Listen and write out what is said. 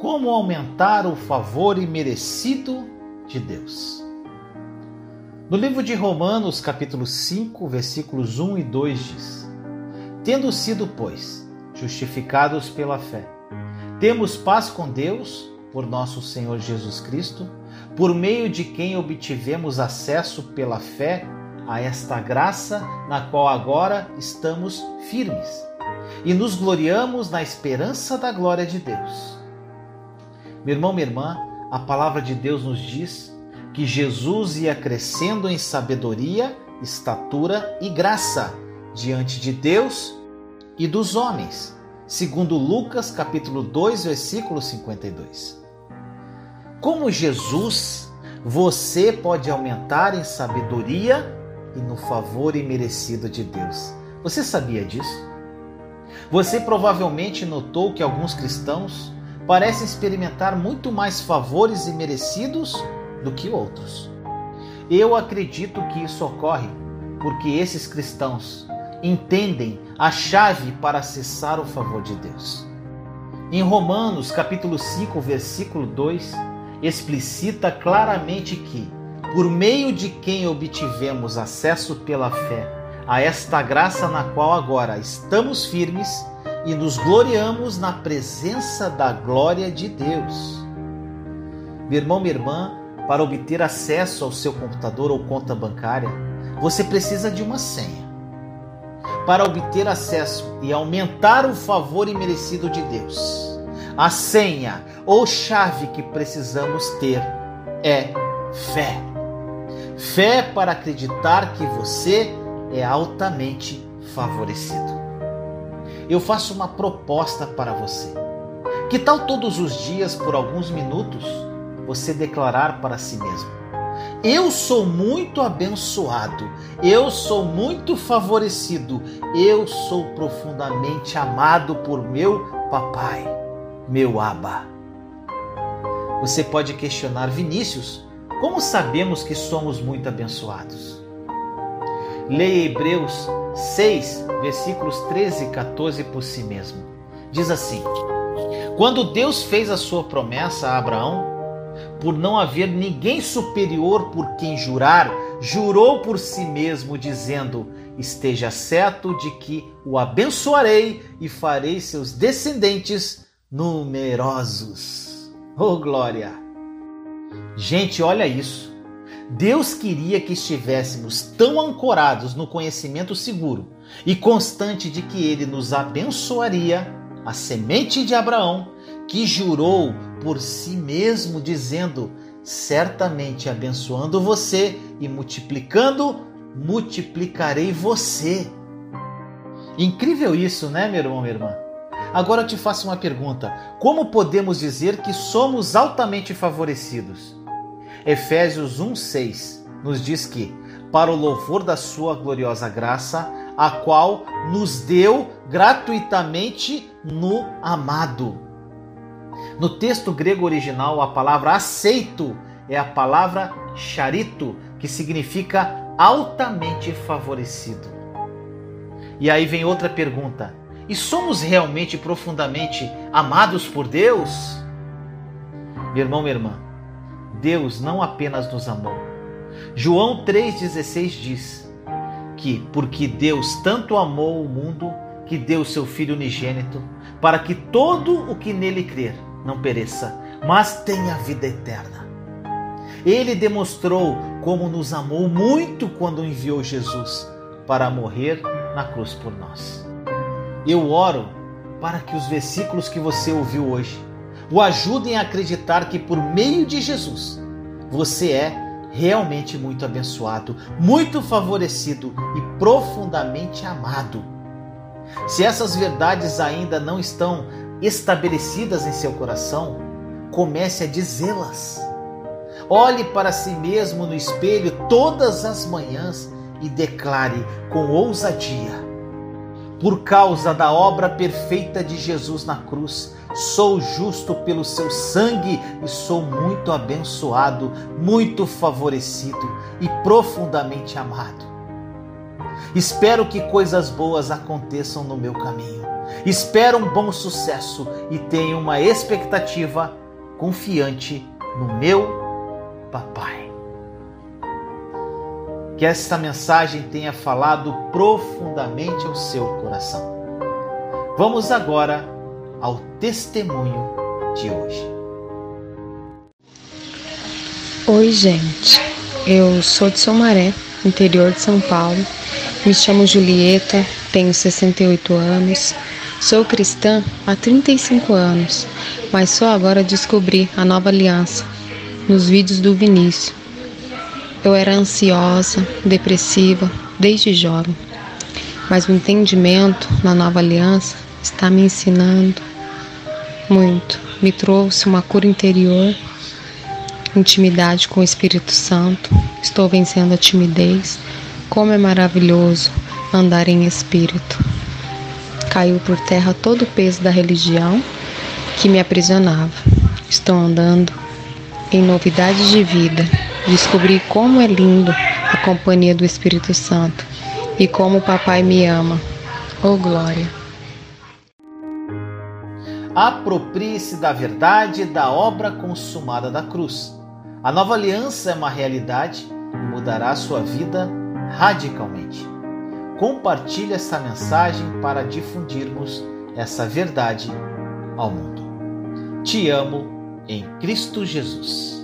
Como aumentar o favor imerecido de Deus? No livro de Romanos, capítulo 5, versículos 1 e 2 diz: Tendo sido, pois, justificados pela fé, temos paz com Deus por nosso Senhor Jesus Cristo, por meio de quem obtivemos acesso pela fé a esta graça na qual agora estamos firmes e nos gloriamos na esperança da glória de Deus. Meu irmão, minha irmã, a palavra de Deus nos diz que Jesus ia crescendo em sabedoria, estatura e graça diante de Deus e dos homens, segundo Lucas capítulo 2, versículo 52. Como Jesus, você pode aumentar em sabedoria e no favor imerecido de Deus. Você sabia disso? Você provavelmente notou que alguns cristãos parecem experimentar muito mais favores imerecidos do que outros. Eu acredito que isso ocorre porque esses cristãos entendem a chave para acessar o favor de Deus. Em Romanos, capítulo 5, versículo 2, explicita claramente que, por meio de quem obtivemos acesso pela fé a esta graça na qual agora estamos firmes e nos gloriamos na presença da glória de Deus. Meu irmão, minha irmã, para obter acesso ao seu computador ou conta bancária, você precisa de uma senha. Para obter acesso e aumentar o favor imerecido de Deus, a senha ou chave que precisamos ter é fé. Fé para acreditar que você é altamente favorecido. Eu faço uma proposta para você. Que tal todos os dias, por alguns minutos, você declarar para si mesmo: Eu sou muito abençoado, eu sou muito favorecido, eu sou profundamente amado por meu papai, meu Abba. Você pode questionar Vinícius, como sabemos que somos muito abençoados? Leia Hebreus 6, versículos 13 e 14 por si mesmo. Diz assim: Quando Deus fez a sua promessa a Abraão, por não haver ninguém superior por quem jurar, jurou por si mesmo, dizendo: Esteja certo de que o abençoarei e farei seus descendentes numerosos. Oh, glória! Gente, olha isso. Deus queria que estivéssemos tão ancorados no conhecimento seguro e constante de que Ele nos abençoaria, a semente de Abraão, que jurou por si mesmo, dizendo: Certamente abençoando você e multiplicando, multiplicarei você. Incrível isso, né, meu irmão, minha irmã? Agora eu te faço uma pergunta: como podemos dizer que somos altamente favorecidos? Efésios 1:6 nos diz que para o louvor da sua gloriosa graça, a qual nos deu gratuitamente no amado. No texto grego original, a palavra aceito é a palavra charito, que significa altamente favorecido. E aí vem outra pergunta: e somos realmente profundamente amados por Deus? Meu irmão, minha irmã, Deus não apenas nos amou. João 3,16 diz que, porque Deus tanto amou o mundo, que deu seu Filho unigênito, para que todo o que nele crer não pereça, mas tenha vida eterna. Ele demonstrou como nos amou muito quando enviou Jesus para morrer na cruz por nós. Eu oro para que os versículos que você ouviu hoje o ajudem a acreditar que por meio de Jesus você é realmente muito abençoado, muito favorecido e profundamente amado. Se essas verdades ainda não estão estabelecidas em seu coração, comece a dizê-las. Olhe para si mesmo no espelho todas as manhãs e declare com ousadia: Por causa da obra perfeita de Jesus na cruz, sou justo pelo seu sangue e sou muito abençoado, muito favorecido e profundamente amado. Espero que coisas boas aconteçam no meu caminho. Espero um bom sucesso e tenho uma expectativa confiante no meu papai. Que esta mensagem tenha falado profundamente ao seu coração. Vamos agora ao testemunho de hoje. Oi, gente. Eu sou de Somaré, interior de São Paulo. Me chamo Julieta, tenho 68 anos. Sou cristã há 35 anos, mas só agora descobri a nova aliança nos vídeos do Vinícius. Eu era ansiosa, depressiva desde jovem, mas o entendimento na nova aliança está me ensinando muito. Me trouxe uma cura interior, intimidade com o Espírito Santo. Estou vencendo a timidez. Como é maravilhoso andar em espírito. Caiu por terra todo o peso da religião que me aprisionava. Estou andando em novidades de vida. Descobri como é lindo a companhia do Espírito Santo e como o Papai me ama. Oh glória! Aproprie-se da verdade da obra consumada da cruz. A nova aliança é uma realidade e mudará sua vida radicalmente. Compartilhe essa mensagem para difundirmos essa verdade ao mundo. Te amo em Cristo Jesus.